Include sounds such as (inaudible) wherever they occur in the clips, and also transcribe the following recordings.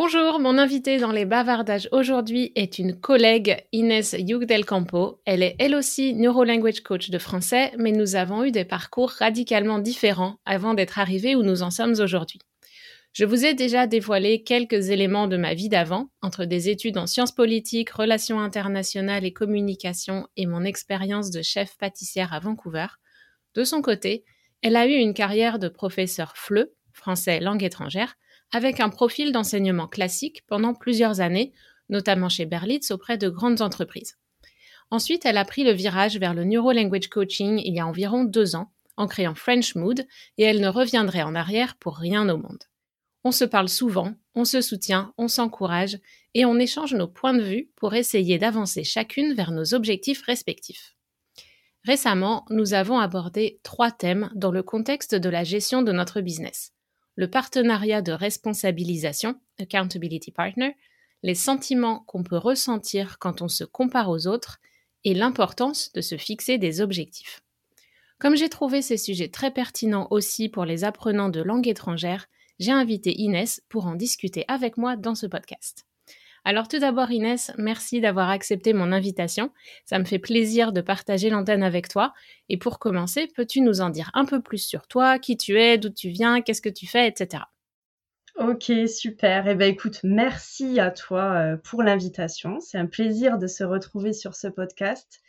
Bonjour, mon invitée dans les bavardages aujourd'hui est une collègue, Inès Yugdel Campo. Elle est elle aussi neurolanguage coach de français, mais nous avons eu des parcours radicalement différents avant d'être arrivés où nous en sommes aujourd'hui. Je vous ai déjà dévoilé quelques éléments de ma vie d'avant, entre des études en sciences politiques, relations internationales et communication et mon expérience de chef pâtissière à Vancouver. De son côté, elle a eu une carrière de professeur FLE, français langue étrangère, avec un profil d'enseignement classique pendant plusieurs années, notamment chez Berlitz auprès de grandes entreprises. Ensuite, elle a pris le virage vers le Neuro Language Coaching il y a environ deux ans, en créant French Mood, et elle ne reviendrait en arrière pour rien au monde. On se parle souvent, on se soutient, on s'encourage, et on échange nos points de vue pour essayer d'avancer chacune vers nos objectifs respectifs. Récemment, nous avons abordé trois thèmes dans le contexte de la gestion de notre business le partenariat de responsabilisation, Accountability Partner, les sentiments qu'on peut ressentir quand on se compare aux autres et l'importance de se fixer des objectifs. Comme j'ai trouvé ces sujets très pertinents aussi pour les apprenants de langue étrangère, j'ai invité Inès pour en discuter avec moi dans ce podcast. Alors tout d'abord Inès, merci d'avoir accepté mon invitation. Ça me fait plaisir de partager l'antenne avec toi. Et pour commencer, peux-tu nous en dire un peu plus sur toi, qui tu es, d'où tu viens, qu'est-ce que tu fais, etc. Ok, super. Eh bien écoute, merci à toi euh, pour l'invitation. C'est un plaisir de se retrouver sur ce podcast.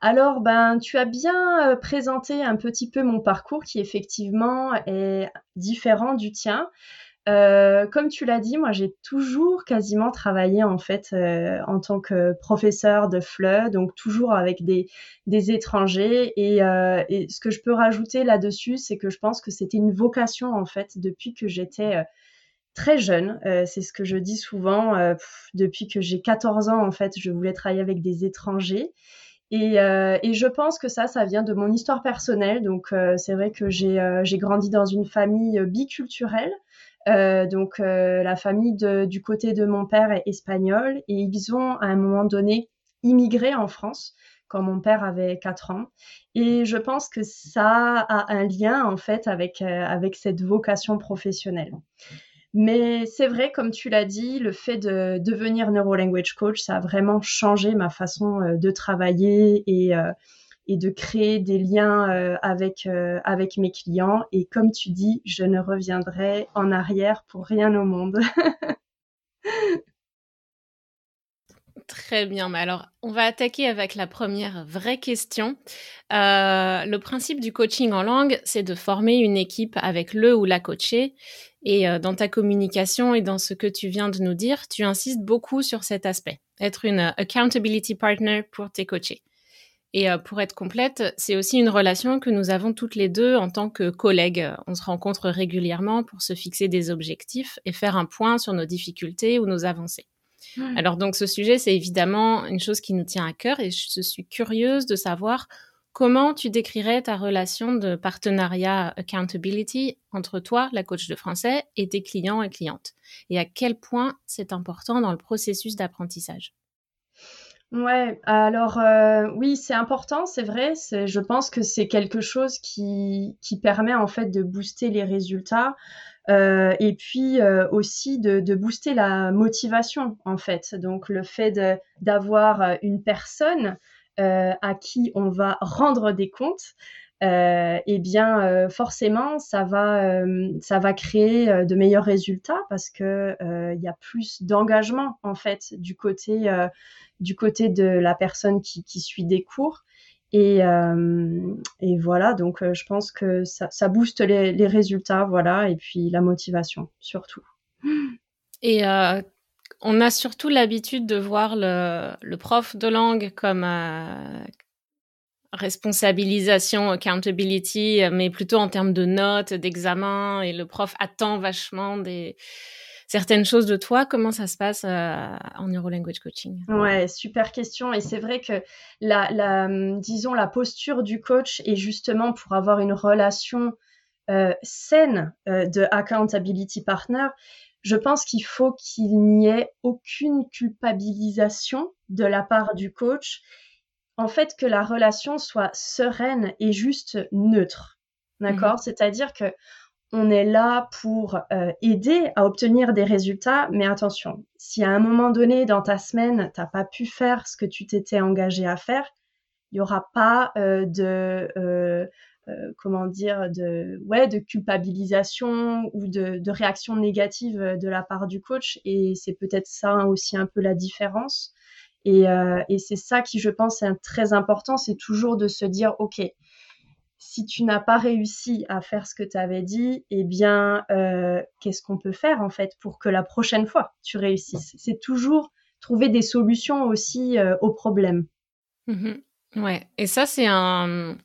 Alors, ben, tu as bien euh, présenté un petit peu mon parcours qui effectivement est différent du tien. Euh, comme tu l'as dit, moi j'ai toujours quasiment travaillé en fait euh, en tant que professeur de FLE, donc toujours avec des, des étrangers. Et, euh, et, ce que je peux rajouter là-dessus, c'est que je pense que c'était une vocation en fait depuis que j'étais euh, très jeune. Euh, c'est ce que je dis souvent. depuis que j'ai 14 ans en fait, je voulais travailler avec des étrangers. Et, et, je pense que ça, ça vient de mon histoire personnelle. Donc, c'est vrai que j'ai grandi dans une famille biculturelle. Euh, donc euh, la famille du côté de mon père est espagnole et ils ont à un moment donné immigré en France quand mon père avait 4 ans. Et je pense que ça a un lien en fait avec, euh, avec cette vocation professionnelle. Mais c'est vrai, comme tu l'as dit, le fait de devenir neurolanguage coach, ça a vraiment changé ma façon de travailler et, et de créer des liens euh, avec, euh, avec mes clients. Et comme tu dis, je ne reviendrai en arrière pour rien au monde. (laughs) Très bien. Mais alors, on va attaquer avec la première vraie question. Euh, le principe du coaching en langue, c'est de former une équipe avec le ou la coachée. Et dans ta communication et dans ce que tu viens de nous dire, tu insistes beaucoup sur cet aspect, être une accountability partner pour tes coachés. Et euh, pour être complète, c'est aussi une relation que nous avons toutes les deux en tant que collègues. On se rencontre régulièrement pour se fixer des objectifs et faire un point sur nos difficultés ou nos avancées. Alors donc ce sujet, c'est évidemment une chose qui nous tient à cœur et je suis curieuse de savoir comment tu décrirais ta relation de partenariat accountability entre toi, la coach de français, et tes clients et clientes, et à quel point c'est important dans le processus d'apprentissage. Ouais, alors euh, oui, c'est important, c'est vrai. Je pense que c'est quelque chose qui, qui permet en fait de booster les résultats euh, et puis euh, aussi de, de booster la motivation en fait. Donc le fait d'avoir une personne à qui on va rendre des comptes, euh, eh bien euh, forcément ça va euh, ça va créer de meilleurs résultats parce que il y a plus d'engagement en fait du côté du côté de la personne qui, suit des cours. Et, et voilà donc je pense que ça, ça booste les, les, résultats voilà et puis la motivation surtout. Et on a surtout l'habitude de voir le, le, prof de langue comme, responsabilisation, accountability, mais plutôt en termes de notes, d'examen, et le prof attend vachement certaines choses de toi. Comment ça se passe euh, en Language coaching? Ouais, super question. Et c'est vrai que la, la, disons, la posture du coach est justement pour avoir une relation euh, saine euh, de accountability partner. Je pense qu'il faut qu'il n'y ait aucune culpabilisation de la part du coach en fait que la relation soit sereine et juste neutre. D'accord? Mmh C'est-à-dire que on est là pour euh, aider à obtenir des résultats, mais attention, si à un moment donné dans ta semaine, t'as pas pu faire ce que tu t'étais engagé à faire, il y aura pas euh, de euh, comment dire de ouais de culpabilisation ou de, de, réaction négative de la part du coach. Et c'est peut-être ça aussi un peu la différence et, euh, et c'est ça qui, je pense, est très important, c'est toujours de se dire, OK, si tu n'as pas réussi à faire ce que tu avais dit, eh bien, euh, qu'est-ce qu'on peut faire en fait pour que la prochaine fois tu réussisses? C'est toujours trouver des solutions aussi euh, aux problèmes. Mmh ouais, et ça c'est un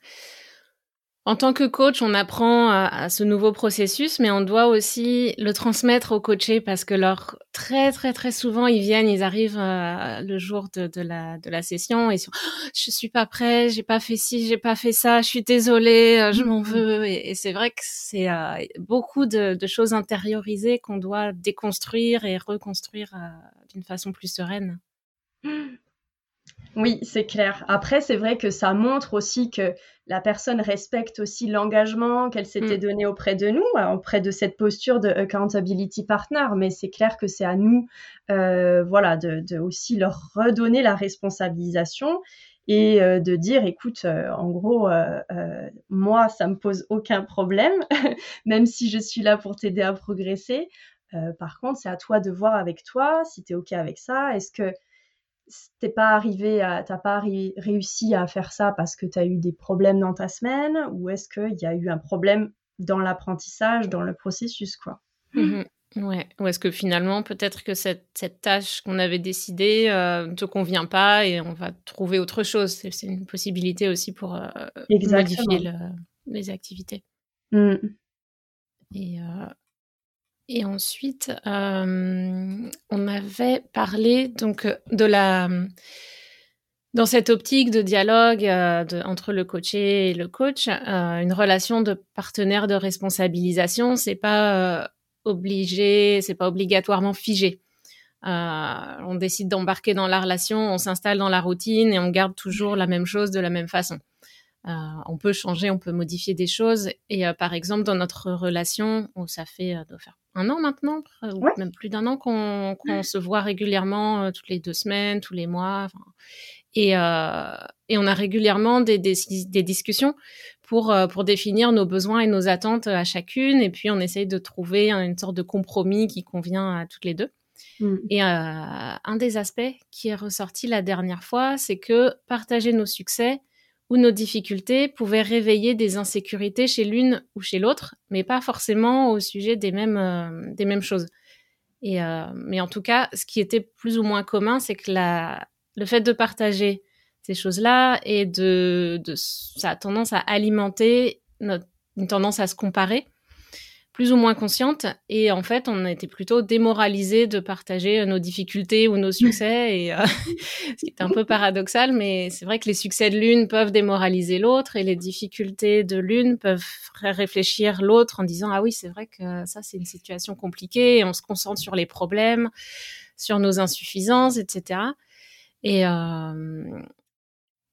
en tant que coach, on apprend à, ce nouveau processus, mais on doit aussi le transmettre aux coachés parce que leur très très très souvent ils viennent, ils arrivent euh, le jour de, de, la de la session et ils sont oh, je suis pas prêt, j'ai pas fait ci, j'ai pas fait ça, je suis désolée, euh, je m'en mm-hmm. veux et, c'est vrai que c'est euh, beaucoup de, de, choses intériorisées qu'on doit déconstruire et reconstruire d'une façon plus sereine. Oui, c'est clair. Après, c'est vrai que ça montre aussi que la personne respecte aussi l'engagement qu'elle s'était mm. donné auprès de nous, euh, auprès de cette posture de accountability partner. Mais c'est clair que c'est à nous, euh, voilà, de, aussi leur redonner la responsabilisation et euh, de dire, écoute, en gros, moi, ça me pose aucun problème, (laughs) même si je suis là pour t'aider à progresser. par contre, c'est à toi de voir avec toi si tu es OK avec ça. Est-ce que t'es pas arrivé à, t'as pas réussi à faire ça parce que tu as eu des problèmes dans ta semaine ou est-ce qu'il y a eu un problème dans l'apprentissage, dans le processus, quoi? Mmh ouais. Ou est-ce que finalement, peut-être que cette, cette tâche qu'on avait décidée euh, ne te convient pas et on va trouver autre chose. C'est, une possibilité aussi pour euh, modifier les activités. Mmh. Et, euh, et ensuite, euh, on avait parlé donc de la dans cette optique de dialogue euh, entre le coaché et le coach, euh, une relation de partenaire de responsabilisation, c'est pas obligé, c'est pas obligatoirement figé. on décide d'embarquer dans la relation, on s'installe dans la routine et on garde toujours la même chose de la même façon. Euh, on peut changer, on peut modifier des choses. Et euh, par exemple, dans notre relation, où ça fait euh, faire un an maintenant, ou même plus d'un an qu'on se voit régulièrement toutes les deux semaines, tous les mois. Et, et, on a régulièrement des, des, des discussions pour, pour définir nos besoins et nos attentes à chacune. Et puis, on essaye de trouver une sorte de compromis qui convient à toutes les deux. Mmh. Et un des aspects qui est ressorti la dernière fois, c'est que partager nos succès, où nos difficultés pouvaient réveiller des insécurités chez l'une ou chez l'autre, mais pas forcément au sujet des mêmes, euh, des mêmes choses. Et, euh, mais en tout cas, ce qui était plus ou moins commun, c'est que la, le fait de partager ces choses-là et de, de, ça a tendance à alimenter notre, une tendance à se comparer plus ou moins consciente. Et en fait, on était plutôt démoralisé de partager nos difficultés ou nos succès. Et euh, (laughs) ce qui est un peu paradoxal, mais c'est vrai que les succès de l'une peuvent démoraliser l'autre et les difficultés de l'une peuvent faire réfléchir l'autre en disant ah oui, c'est vrai que ça c'est une situation compliquée et on se concentre sur les problèmes, sur nos insuffisances, etc. Et,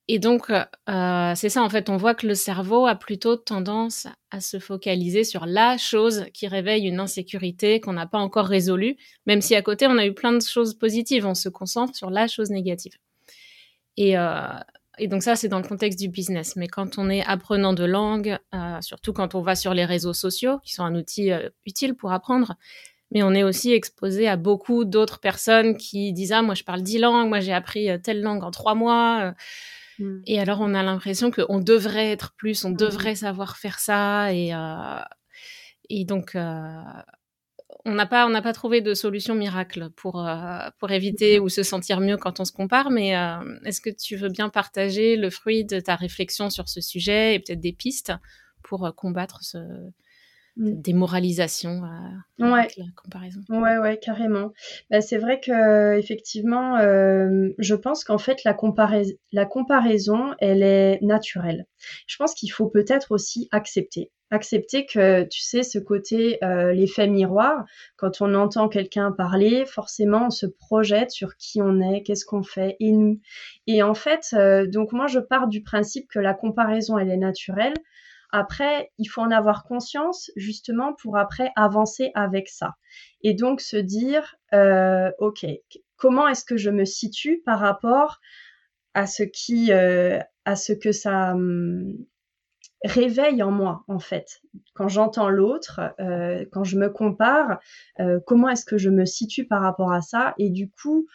et donc, c'est ça, en fait, on voit que le cerveau a plutôt tendance à se focaliser sur la chose qui réveille une insécurité qu'on n'a pas encore résolue, même si à côté, on a eu plein de choses positives, on se concentre sur la chose négative. Et, et donc ça, c'est dans le contexte du business. Mais quand on est apprenant de langue, euh, surtout quand on va sur les réseaux sociaux, qui sont un outil euh, utile pour apprendre, mais on est aussi exposé à beaucoup d'autres personnes qui disent ah moi je parle dix langues, moi j'ai appris euh, telle langue en trois mois. Mm. Et alors on a l'impression qu'on devrait être plus, on mm. devrait savoir faire ça et et donc on n'a pas, on n'a pas trouvé de solution miracle pour, euh, pour éviter ou se sentir mieux quand on se compare, mais euh, est-ce que tu veux bien partager le fruit de ta réflexion sur ce sujet et peut-être des pistes pour euh, combattre ce, mm. démoralisation ouais. la comparaison Ouais, ouais, carrément. Bah, c'est vrai que effectivement, je pense qu'en fait la, la comparaison, elle est naturelle. Je pense qu'il faut peut-être aussi accepter accepter que, tu sais, ce côté, euh, l'effet miroir, quand on entend quelqu'un parler, forcément, on se projette sur qui on est, qu'est-ce qu'on fait, et nous. Et en fait, euh, donc moi, je pars du principe que la comparaison, elle est naturelle. Après, il faut en avoir conscience, justement, pour après avancer avec ça. Et donc se dire, euh, OK, comment est-ce que je me situe par rapport à ce ce que ça hum, réveille en moi, en fait? Quand j'entends l'autre, euh, quand je me compare, euh, comment est-ce que je me situe par rapport à ça? Et du coup,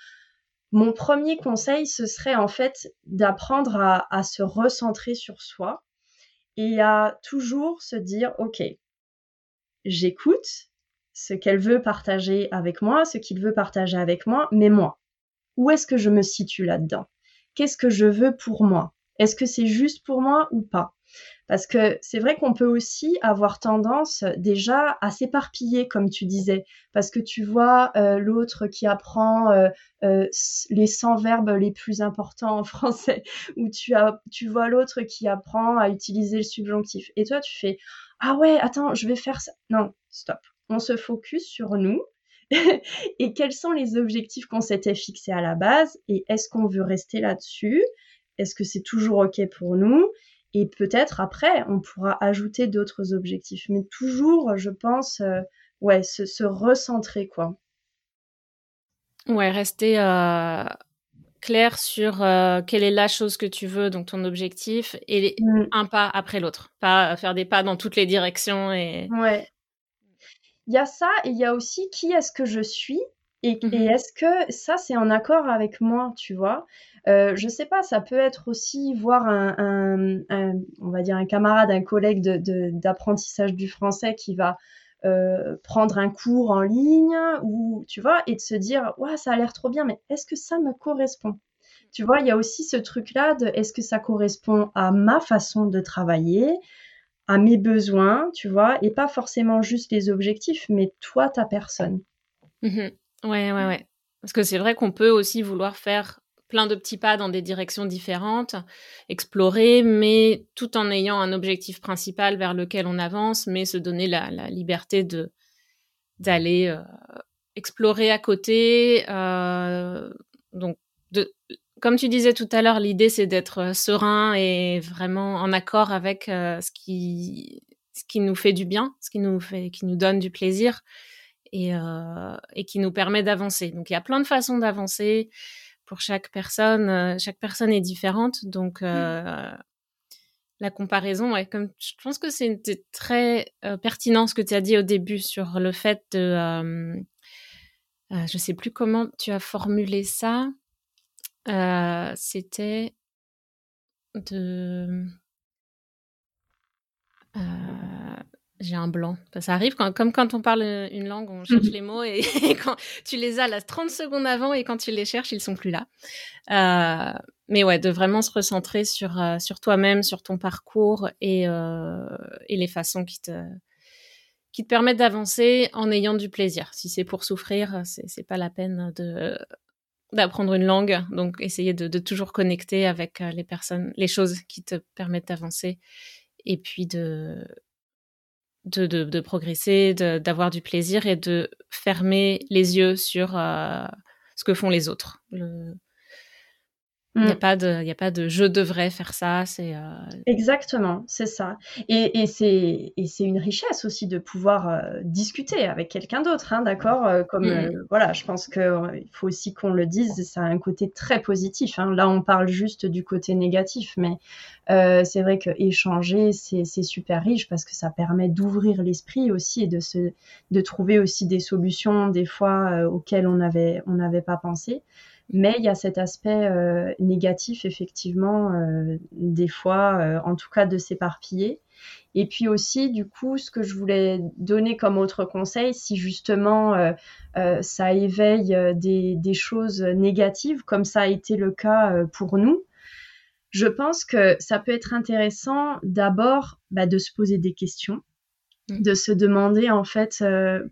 mon premier conseil, ce serait en fait d'apprendre à se recentrer sur soi et à toujours se dire, OK, j'écoute ce qu'elle veut partager avec moi, ce qu'il veut partager avec moi, mais moi, où est-ce que je me situe là-dedans? Qu'est-ce que je veux pour moi? Est-ce que c'est juste pour moi ou pas? Parce que c'est vrai qu'on peut aussi avoir tendance déjà à s'éparpiller, comme tu disais, parce que tu vois euh, l'autre qui apprend euh, euh, les 100 verbes les plus importants en (laughs) français, ou tu, as, tu vois l'autre qui apprend à utiliser le subjonctif. Et toi, tu fais Ah ouais, attends, je vais faire ça. Non, stop. On se focus sur nous. (laughs) et quels sont les objectifs qu'on s'était fixés à la base? Et est-ce qu'on veut rester là-dessus? Est-ce que c'est toujours OK pour nous? Et peut-être après, on pourra ajouter d'autres objectifs. Mais toujours, je pense, euh, ouais, se, recentrer, quoi. Ouais, rester euh, clair sur euh, quelle est la chose que tu veux, donc ton objectif, et mm. un pas après l'autre. Pas faire des pas dans toutes les directions. Et... Ouais. Il y a ça, et il y a aussi qui est-ce que je suis et, et mm-hmm. est-ce que ça, c'est en accord avec moi, tu vois? Euh, je sais pas, ça peut être aussi voir un, on va dire un camarade, un collègue d'apprentissage du français qui va euh, prendre un cours en ligne ou tu vois et de se dire ouais ça a l'air trop bien mais est-ce que ça me correspond? Tu vois il y a aussi ce truc là de est-ce que ça correspond à ma façon de travailler à mes besoins? Tu vois? Et pas forcément juste les objectifs mais toi ta personne. Mmh ouais ouais ouais parce que c'est vrai qu'on peut aussi vouloir faire plein de petits pas dans des directions différentes, explorer, mais tout en ayant un objectif principal vers lequel on avance, mais se donner la, liberté de d'aller euh, explorer à côté. Euh, donc, de, comme tu disais tout à l'heure, l'idée c'est d'être serein et vraiment en accord avec euh, ce qui ce qui nous fait du bien, ce qui nous fait, qui nous donne du plaisir et, et qui nous permet d'avancer. Donc, il y a plein de façons d'avancer pour chaque personne. Euh, chaque personne est différente, donc mmh. euh, la comparaison, ouais, comme je pense que c'est très euh, pertinent ce que tu as dit au début sur le fait de, je sais plus comment tu as formulé ça. C'était de j'ai un blanc. Ça arrive quand, comme quand on parle une langue, on cherche mhm. les mots et, (laughs) quand tu les as là 30 secondes avant et quand tu les cherches, ils sont plus là. Euh, mais ouais, de vraiment se recentrer sur, euh, sur toi-même, sur ton parcours et, euh, et les façons qui te, qui te permettent d'avancer en ayant du plaisir. Si c'est pour souffrir, c'est pas la peine de d'apprendre une langue. Donc, essayer de, de toujours connecter avec les personnes, les choses qui te permettent d'avancer et puis de de, de, progresser, d'avoir du plaisir et de fermer les yeux sur euh, ce que font les autres. Il n'y a, mm. pas de, y a pas de je devrais faire ça. C'est euh, Exactement, c'est ça. Et, et c'est une richesse aussi de pouvoir euh, discuter avec quelqu'un d'autre, hein, d'accord euh, Comme mm. voilà, je pense qu'il faut aussi qu'on le dise, ça a un côté très positif. Hein. Là, on parle juste du côté négatif, mais c'est vrai que échanger, c'est super riche parce que ça permet d'ouvrir l'esprit aussi et de, se, de trouver aussi des solutions des fois auxquelles on n'avait on n'avait pas pensé. Mais il y a cet aspect euh, négatif, effectivement, euh, des fois, euh, en tout cas, de s'éparpiller. Et puis aussi, du coup, ce que je voulais donner comme autre conseil, si justement ça éveille des, choses négatives, comme ça a été le cas pour nous, je pense que ça peut être intéressant d'abord bah, de se poser des questions, mmh. de se demander en fait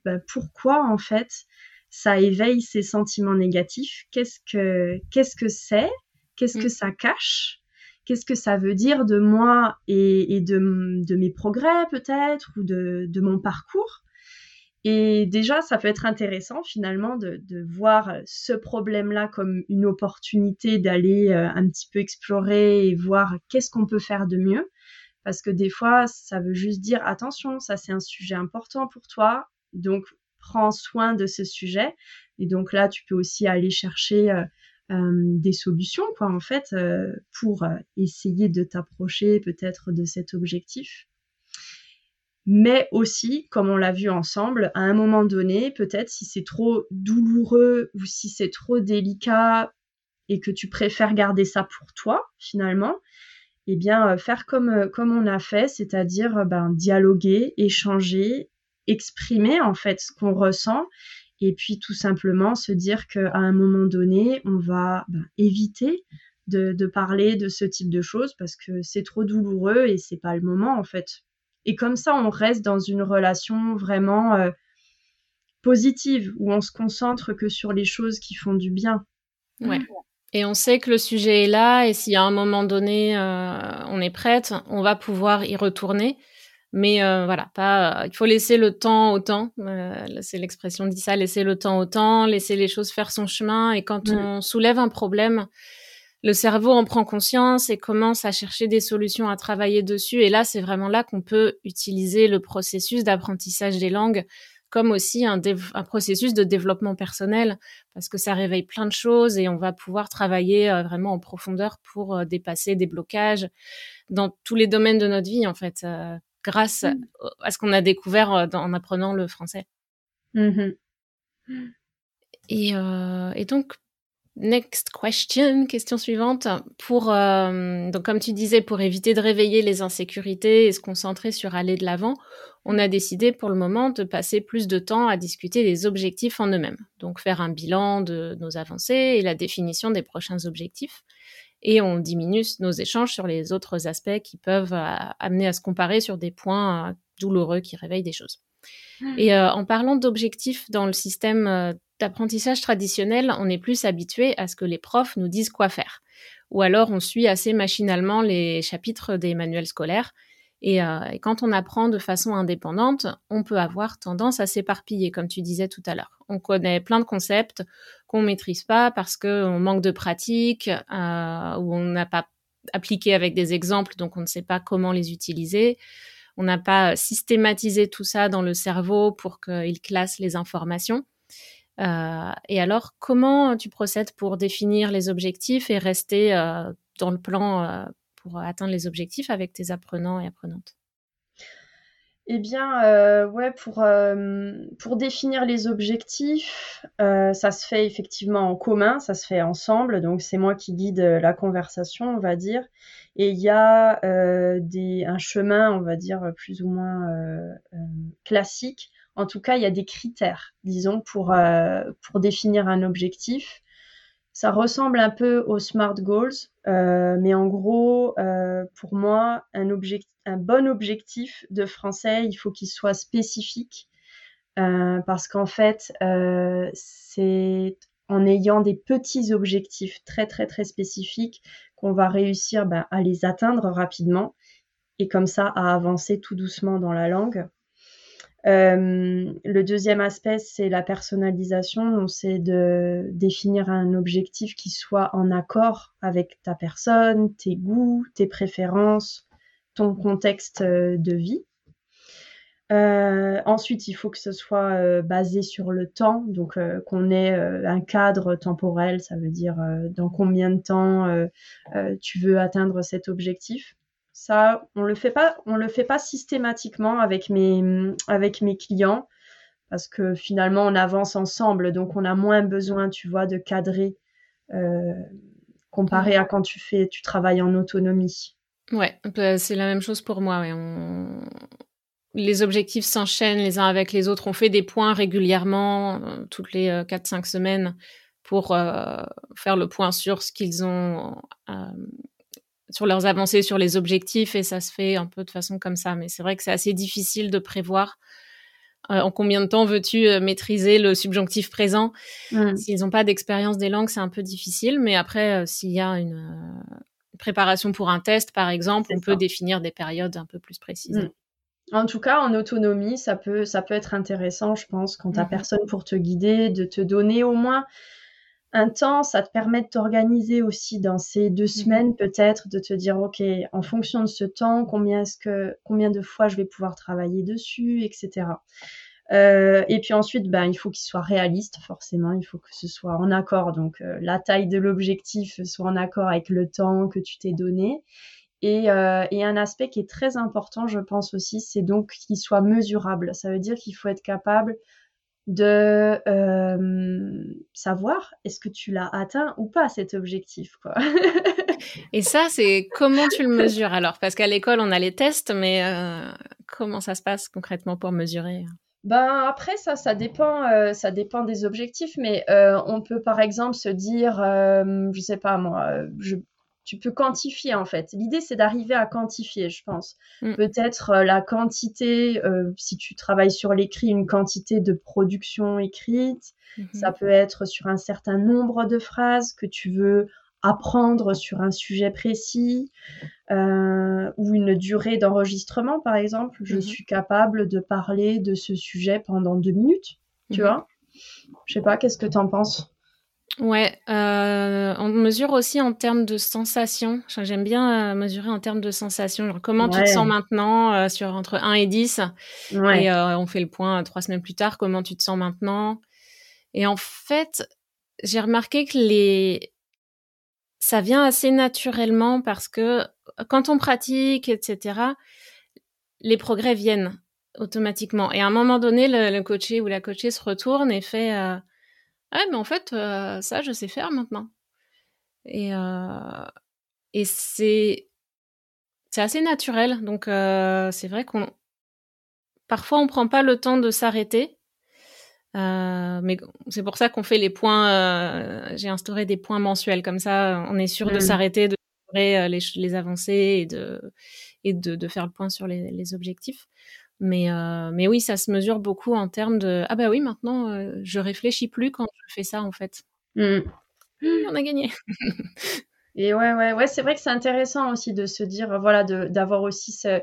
bah, pourquoi en fait ça éveille ces sentiments négatifs. Qu'est-ce que qu'est-ce que c'est? Qu'est-ce que mm. ça cache? Qu'est-ce que ça veut dire de moi et, de, de, mes progrès peut-être ou de, de, mon parcours? Et déjà, ça peut être intéressant finalement de, de voir ce problème-là comme une opportunité d'aller euh, un petit peu explorer et voir qu'est-ce qu'on peut faire de mieux. Parce que des fois, ça veut juste dire attention, ça c'est un sujet important pour toi. Donc, prends soin de ce sujet. Et donc là, tu peux aussi aller chercher euh, euh, des solutions, quoi, en fait, euh, pour essayer de t'approcher peut-être de cet objectif. Mais aussi, comme on l'a vu ensemble, à un moment donné, peut-être si c'est trop douloureux ou si c'est trop délicat et que tu préfères garder ça pour toi, finalement, eh bien, faire comme, comme on a fait, c'est-à-dire ben, dialoguer, échanger exprimer en fait ce qu'on ressent et puis tout simplement se dire qu'à un moment donné, on va ben, éviter de, parler de ce type de choses parce que c'est trop douloureux et c'est pas le moment en fait. Et comme ça, on reste dans une relation vraiment euh, positive où on se concentre que sur les choses qui font du bien. Ouais. Et on sait que le sujet est là et si à un moment donné euh, on est prête, on va pouvoir y retourner. Mais euh, voilà, pas. il faut laisser le temps au temps. Euh, c'est l'expression dit ça, laisser le temps au temps, laisser les choses faire son chemin. Et quand mm. on soulève un problème, le cerveau en prend conscience et commence à chercher des solutions à travailler dessus. Et là, c'est vraiment là qu'on peut utiliser le processus d'apprentissage des langues comme aussi un, un, processus de développement personnel, parce que ça réveille plein de choses et on va pouvoir travailler euh, vraiment en profondeur pour dépasser des blocages dans tous les domaines de notre vie, en fait grâce mmh. à ce qu'on a découvert euh, en apprenant le français. Mmh euh, et, donc, next question, question suivante. Pour, euh, donc comme tu disais, pour éviter de réveiller les insécurités et se concentrer sur aller de l'avant, on a décidé pour le moment de passer plus de temps à discuter des objectifs en eux-mêmes. Donc faire un bilan de nos avancées et la définition des prochains objectifs et on diminue nos échanges sur les autres aspects qui peuvent euh, amener à se comparer sur des points euh, douloureux qui réveillent des choses. Hmm. Et euh, en parlant d'objectifs dans le système d'apprentissage traditionnel, on est plus habitué à ce que les profs nous disent quoi faire. Ou alors on suit assez machinalement les chapitres des manuels scolaires euh, et, quand on apprend de façon indépendante, on peut avoir tendance à s'éparpiller, comme tu disais tout à l'heure. On connaît plein de concepts qu'on maîtrise pas parce qu'on manque de pratique euh, ou on n'a pas appliqué avec des exemples, donc on ne sait pas comment les utiliser. On n'a pas systématisé tout ça dans le cerveau pour qu'il classe les informations. Euh, et alors, comment tu procèdes pour définir les objectifs et rester dans le plan pour atteindre les objectifs avec tes apprenants et apprenantes? Eh bien, euh, ouais, pour, euh, pour définir les objectifs, euh, ça se fait effectivement en commun, ça se fait ensemble. Donc, c'est moi qui guide la conversation, on va dire. Et il y a des, un chemin, on va dire, plus ou moins classique. En tout cas, il y a des critères, disons, pour, pour définir un objectif. Ça ressemble un peu aux SMART Goals, euh, mais en gros, euh, pour moi, un, bon objectif de français, il faut qu'il soit spécifique, euh, parce qu'en fait, c'est en ayant des petits objectifs très très très spécifiques qu'on va réussir ben, à les atteindre rapidement et comme ça à avancer tout doucement dans la langue. Le deuxième aspect, c'est la personnalisation. C'est de définir un objectif qui soit en accord avec ta personne, tes goûts, tes préférences, ton contexte de vie. Euh, ensuite, il faut que ce soit euh, basé sur le temps, donc euh, qu'on ait un cadre temporel, ça veut dire dans combien de temps tu veux atteindre cet objectif. Ça, on le fait pas, on le fait pas systématiquement avec mes clients parce que finalement on avance ensemble, donc on a moins besoin, tu vois, de cadrer comparé à quand tu fais, tu travailles en autonomie. Ouais, c'est la même chose pour moi. Les objectifs s'enchaînent les uns avec les autres. On fait des points régulièrement, euh, toutes les 4-5 euh, semaines, pour euh, faire le point sur ce qu'ils ont, sur leurs avancées, sur les objectifs, et ça se fait un peu de façon comme ça. Mais c'est vrai que c'est assez difficile de prévoir en combien de temps veux-tu maîtriser le subjonctif présent. Mmh. S'ils n'ont pas d'expérience des langues, c'est un peu difficile. Mais après, s'il y a une préparation pour un test, par exemple, on peut définir des périodes un peu plus précises. Mmh. En tout cas, en autonomie, ça peut, ça peut être intéressant, je pense, quand tu n'as mmh personne pour te guider, de te donner au moins un temps. Ça te permet de t'organiser aussi dans ces deux mmh semaines, peut-être, de te dire, OK, en fonction de ce temps, combien, est-ce que, combien de fois je vais pouvoir travailler dessus, etc. Euh, et puis ensuite, ben, il faut qu'il soit réaliste, forcément. Il faut que ce soit en accord. Donc, euh, la taille de l'objectif soit en accord avec le temps que tu t'es donné. Euh, et, un aspect qui est très important, je pense aussi, c'est donc qu'il soit mesurable. Ça veut dire qu'il faut être capable de euh, savoir est-ce que tu l'as atteint ou pas cet objectif. Quoi. (laughs) et ça, c'est comment tu le mesures alors? Parce qu'à l'école, on a les tests, mais euh, comment ça se passe concrètement pour mesurer? Ben après ça, ça dépend, ça dépend des objectifs, mais on peut par exemple se dire, je sais pas moi, je, tu peux quantifier en fait. L'idée, c'est d'arriver à quantifier, je pense. Mm. Peut-être euh, la quantité, euh, si tu travailles sur l'écrit, une quantité de production écrite. Mm-hmm. Ça peut être sur un certain nombre de phrases que tu veux apprendre sur un sujet précis euh, ou une durée d'enregistrement, par exemple. Je mm-hmm. suis capable de parler de ce sujet pendant deux minutes, tu mm-hmm. vois. Je sais pas, qu'est-ce que tu en penses? Ouais, euh, on mesure aussi en termes de sensations. J'aime bien euh, mesurer en termes de sensations. Genre comment tu te sens maintenant euh, sur entre 1 et 10. Ouais. Et on fait le point trois semaines plus tard. Comment tu te sens maintenant? Et en fait, j'ai remarqué que les ça vient assez naturellement parce que quand on pratique, etc., les progrès viennent automatiquement. Et à un moment donné, le, le coaché ou la coachée se retourne et fait ah, mais en fait, euh, ça, je sais faire maintenant. Et, euh, et c'est, c'est assez naturel. Donc, euh, c'est vrai qu'on, parfois, on prend pas le temps de s'arrêter. mais c'est pour ça qu'on fait les points. j'ai instauré des points mensuels. Comme ça, on est sûr de mmh. s'arrêter, de les, les avancées et de, et de, de, faire le point sur les, les objectifs. Mais, euh, mais oui, ça se mesure beaucoup en termes de ah bah oui, maintenant euh, je réfléchis plus quand je fais ça en fait. Mmh. on a gagné. Et ouais, ouais, ouais, c'est vrai que c'est intéressant aussi de se dire, voilà, d'avoir aussi ce,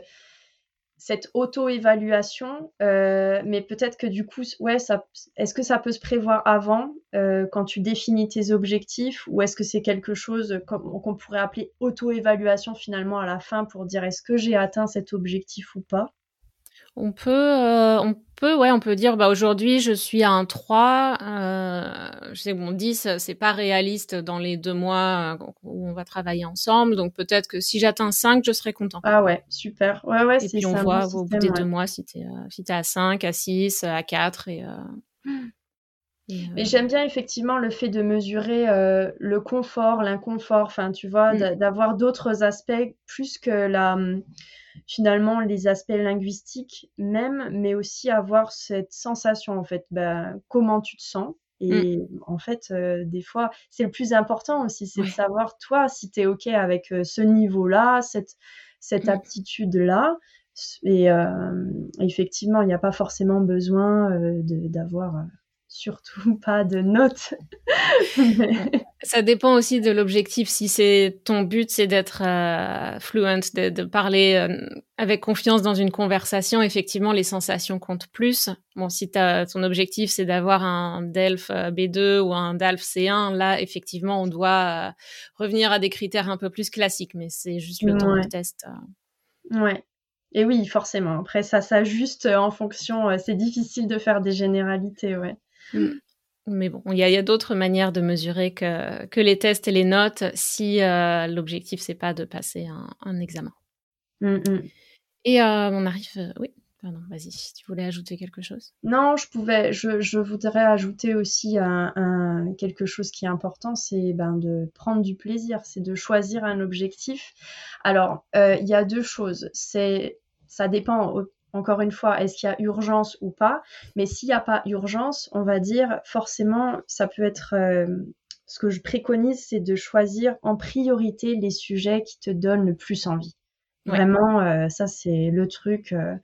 cette auto-évaluation, euh, mais peut-être que du coup, ouais, ça, est-ce que ça peut se prévoir avant, euh, quand tu définis tes objectifs, ou est-ce que c'est quelque chose qu'on pourrait appeler auto-évaluation finalement à la fin pour dire est-ce que j'ai atteint cet objectif ou pas? On peut, euh, on peut, ouais, on peut dire, bah aujourd'hui je suis à un 3. Euh, je sais que bon 10 c'est pas réaliste dans les deux mois euh, où on va travailler ensemble, donc peut-être que si j'atteins 5, je serai content. Ah ouais, super. Ouais ouais. Et puis on voit au bout des deux mois si t'es euh, si es à 5, à 6, à 4 et. Mais j'aime bien effectivement le fait de mesurer le confort, l'inconfort, enfin tu vois, mm. d'avoir d'autres aspects plus que la finalement les aspects linguistiques même, mais aussi avoir cette sensation en fait, bah, comment tu te sens. Et mmh. en fait, euh, des fois, c'est le plus important aussi, c'est de savoir toi si tu es OK avec euh, ce niveau-là, cette, cette aptitude-là. Et euh, effectivement, il n'y a pas forcément besoin d'avoir surtout (laughs) pas de notes. (laughs) Ça dépend aussi de l'objectif. Si c'est ton but, c'est d'être euh, fluent, de, parler euh, avec confiance dans une conversation, effectivement, les sensations comptent plus. Bon, si as, ton objectif, c'est d'avoir un DELF euh, B2 ou un DALF C1, là, effectivement, on doit revenir à des critères un peu plus classiques, mais c'est juste le temps du test. Ouais. Et oui, forcément. Après, ça s'ajuste en fonction. c'est difficile de faire des généralités, ouais. Mm. Mais bon, il y a, d'autres manières de mesurer que, que, les tests et les notes si euh, l'objectif, c'est pas de passer un, examen. Mm, mm. Et euh, on arrive. Euh, oui, pardon, vas-y, si tu voulais ajouter quelque chose. Non, je pouvais. Je, je voudrais ajouter aussi un, quelque chose qui est important c'est ben, de prendre du plaisir, c'est de choisir un objectif. Alors, il y a deux choses. C'est ça dépend encore une fois, est-ce qu'il y a urgence ou pas? Mais s'il n'y a pas urgence, on va dire forcément, ça peut être... Euh, ce que je préconise, c'est de choisir en priorité les sujets qui te donnent le plus envie. Vraiment, euh, ça c'est le truc. Euh,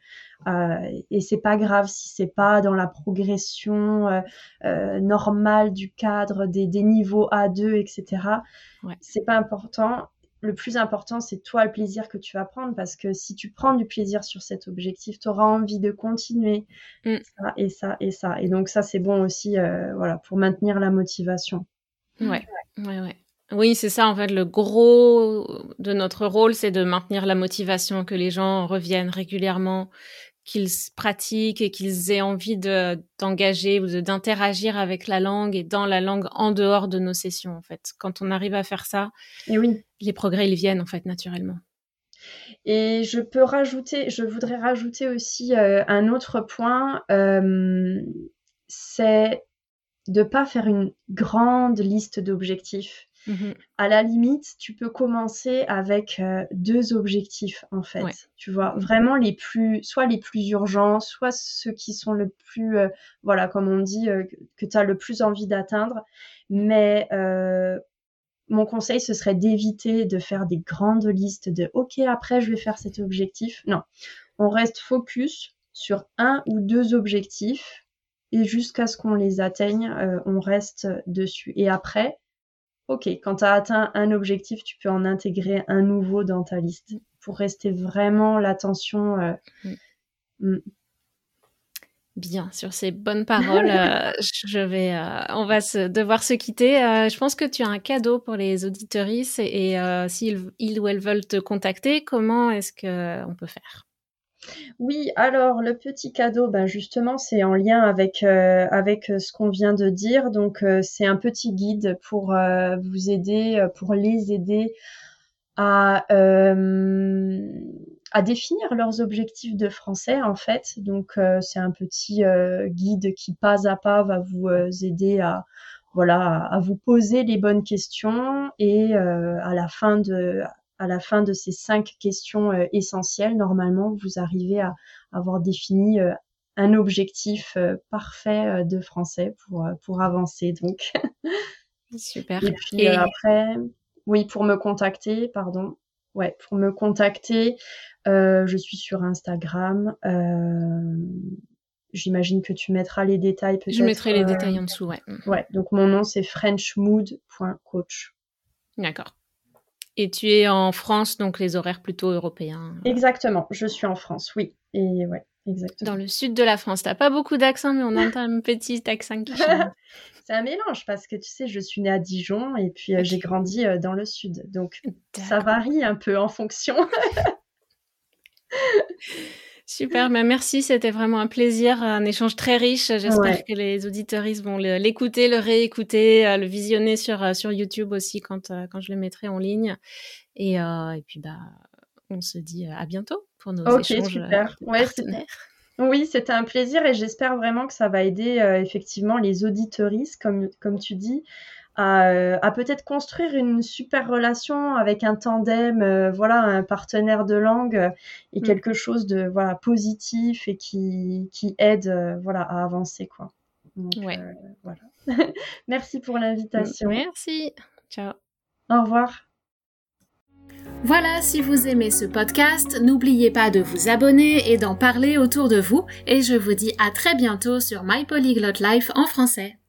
euh, et c'est pas grave si c'est pas dans la progression normale du cadre des, des niveaux A2, etc. Ouais. C'est pas important le plus important, c'est toi le plaisir que tu vas prendre parce que si tu prends du plaisir sur cet objectif, tu auras envie de continuer mm. ça et ça et ça. Et donc ça, c'est bon aussi euh, voilà, pour maintenir la motivation. Ouais, ouais, ouais. Oui, c'est ça en fait. Le gros de notre rôle, c'est de maintenir la motivation, que les gens reviennent régulièrement, qu'ils pratiquent et qu'ils aient envie de d'engager ou d'interagir avec la langue et dans la langue en dehors de nos sessions en fait. Quand on arrive à faire ça, et oui. les progrès ils viennent en fait naturellement. Et je peux rajouter, je voudrais rajouter aussi euh, un autre point, euh, c'est de pas faire une grande liste d'objectifs. Mmh à la limite, tu peux commencer avec euh, deux objectifs, en fait. Tu vois, vraiment les plus, soit les plus urgents, soit ceux qui sont le plus, euh, voilà, comme on dit, euh, que tu as le plus envie d'atteindre. Mais mon conseil, ce serait d'éviter de faire des grandes listes de OK, après, je vais faire cet objectif. Non, on reste focus sur un ou deux objectifs et jusqu'à ce qu'on les atteigne, on reste dessus. Et après, ok, quand tu as atteint un objectif, tu peux en intégrer un nouveau dans ta liste pour rester vraiment l'attention. Euh, mm. Mm. Bien, sur ces bonnes paroles, euh, (laughs) je vais, euh, on va se, devoir se quitter. je pense que tu as un cadeau pour les auditoristes et, s'ils ils ou elles veulent te contacter, comment est-ce qu'on peut faire? Oui, alors le petit cadeau, ben justement, c'est en lien avec euh, euh, ce qu'on vient de dire. Donc euh, c'est un petit guide pour vous aider, pour les aider à définir leurs objectifs de français en fait. Donc c'est un petit guide qui pas à pas va vous aider à à vous poser les bonnes questions et à la fin de à la fin de ces cinq questions euh, essentielles, normalement, vous arrivez à avoir défini euh, un objectif euh, parfait de français pour, pour avancer. Donc, (laughs) super. Et puis après, oui, pour me contacter, pardon. Ouais, pour me contacter, je suis sur Instagram. J'imagine que tu mettras les détails peut-être. Je mettrai les détails en dessous, ouais. Ouais, donc mon nom c'est frenchmood.coach. D'accord. Et tu es en France, donc les horaires plutôt européens. Exactement, je suis en France, oui. Et ouais, exactement. Dans le sud de la France, t'as pas beaucoup d'accent, mais on (laughs) entend un petit accent qui (laughs) C'est un mélange parce que tu sais, je suis née à Dijon et puis euh, j'ai grandi euh, dans le sud. Donc ça varie un peu en fonction. (laughs) Super, mais merci, c'était vraiment un plaisir, un échange très riche. J'espère que les auditeuristes vont l'écouter, le réécouter, euh, le visionner sur, euh, sur YouTube aussi quand, euh, quand je le mettrai en ligne. Et, et puis, bah, on se dit à bientôt pour nos échanges. Super. Ouais, oui, c'était un plaisir et j'espère vraiment que ça va aider effectivement les auditeuristes, comme, comme tu dis, euh, à, peut-être construire une super relation avec un tandem, euh, voilà, un partenaire de langue euh, et mm. quelque chose de voilà positif et qui, qui aide voilà à avancer quoi. ouais. voilà. (laughs) Merci pour l'invitation. Merci. Ciao. Au revoir. Voilà, si vous aimez ce podcast, n'oubliez pas de vous abonner et d'en parler autour de vous, et je vous dis à très bientôt sur My Polyglot Life en français.